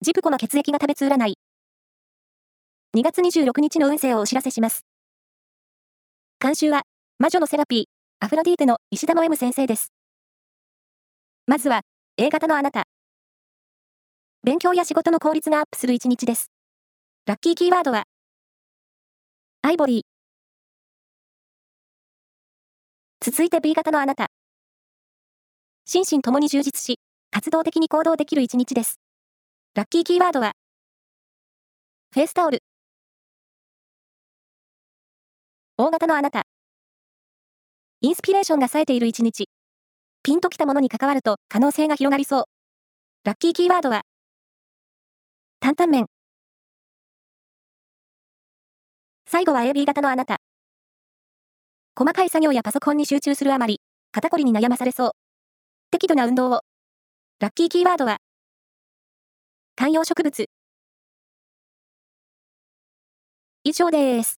ジプコの血液が食べつ占い。2月26日の運勢をお知らせします。監修は、魔女のセラピー、アフロディーテの石田の M 先生です。まずは、A 型のあなた。勉強や仕事の効率がアップする一日です。ラッキーキーワードは、アイボリー。続いて B 型のあなた。心身ともに充実し、活動的に行動できる一日です。ラッキーキーワードは、フェイスタオル。 O型のあなた。インスピレーションが冴えている一日。ピンときたものに関わると可能性が広がりそう。ラッキーキーワードは、担々麺。最後は AB 型のあなた。細かい作業やパソコンに集中するあまり、肩こりに悩まされそう。適度な運動を。ラッキーキーワードは、観葉植物。以上です。